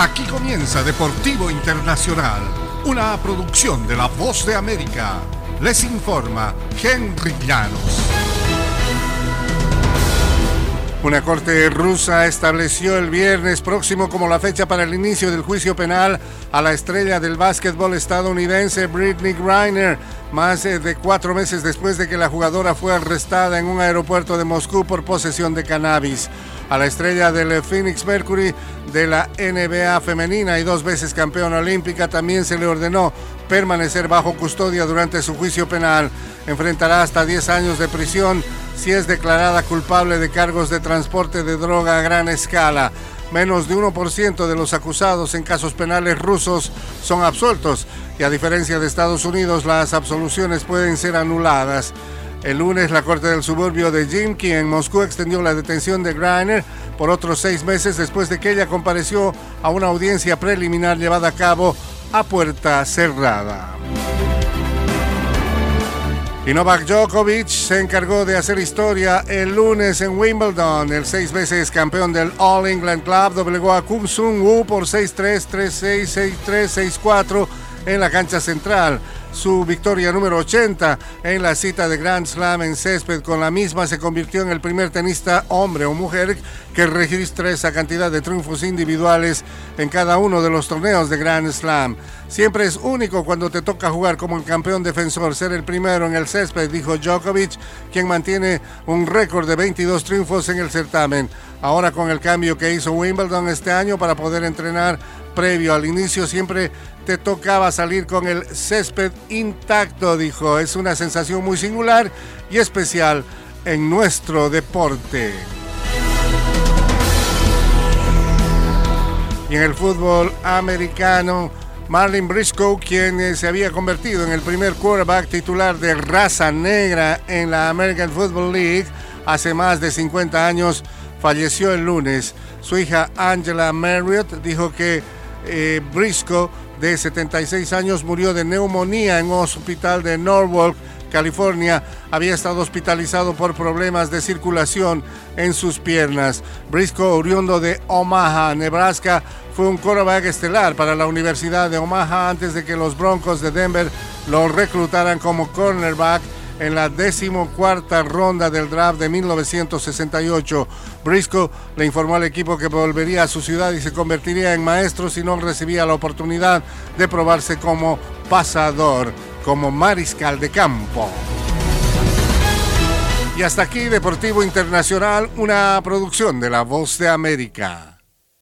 Aquí comienza Deportivo Internacional, una producción de La Voz de América. Les informa Henry Llanos. Una corte rusa estableció el viernes próximo como la fecha para el inicio del juicio penal a la estrella del básquetbol estadounidense Britney Griner, más de cuatro meses después de que la jugadora fue arrestada en un aeropuerto de Moscú por posesión de cannabis a la estrella del Phoenix Mercury de la NBA femenina y dos veces campeona olímpica, también se le ordenó permanecer bajo custodia durante su juicio penal. Enfrentará hasta 10 años de prisión si es declarada culpable de cargos de transporte de droga a gran escala. Menos de 1% de los acusados en casos penales rusos son absueltos y a diferencia de Estados Unidos las absoluciones pueden ser anuladas. El lunes, la Corte del Suburbio de Jimki en Moscú extendió la detención de Greiner por otros seis meses después de que ella compareció a una audiencia preliminar llevada a cabo a puerta cerrada. Y Novak Djokovic se encargó de hacer historia el lunes en Wimbledon. El seis veces campeón del All England Club doblegó a Kum Sung Woo por 6-3, 3-6, 6-3, 6-4 en la cancha central su victoria número 80 en la cita de Grand Slam en césped. Con la misma se convirtió en el primer tenista hombre o mujer que registra esa cantidad de triunfos individuales en cada uno de los torneos de Grand Slam. Siempre es único cuando te toca jugar como el campeón defensor, ser el primero en el césped, dijo Djokovic, quien mantiene un récord de 22 triunfos en el certamen. Ahora con el cambio que hizo Wimbledon este año para poder entrenar previo al inicio siempre te tocaba salir con el césped intacto, dijo. Es una sensación muy singular y especial en nuestro deporte. Y en el fútbol americano, Marlin Briscoe, quien eh, se había convertido en el primer quarterback titular de raza negra en la American Football League hace más de 50 años, falleció el lunes. Su hija Angela Marriott dijo que eh, Briscoe, de 76 años, murió de neumonía en un hospital de Norwalk, California. Había estado hospitalizado por problemas de circulación en sus piernas. Briscoe, oriundo de Omaha, Nebraska, fue un quarterback estelar para la Universidad de Omaha antes de que los Broncos de Denver lo reclutaran como cornerback en la decimocuarta ronda del draft de 1968. Briscoe le informó al equipo que volvería a su ciudad y se convertiría en maestro si no recibía la oportunidad de probarse como pasador, como mariscal de campo. Y hasta aquí Deportivo Internacional, una producción de La Voz de América.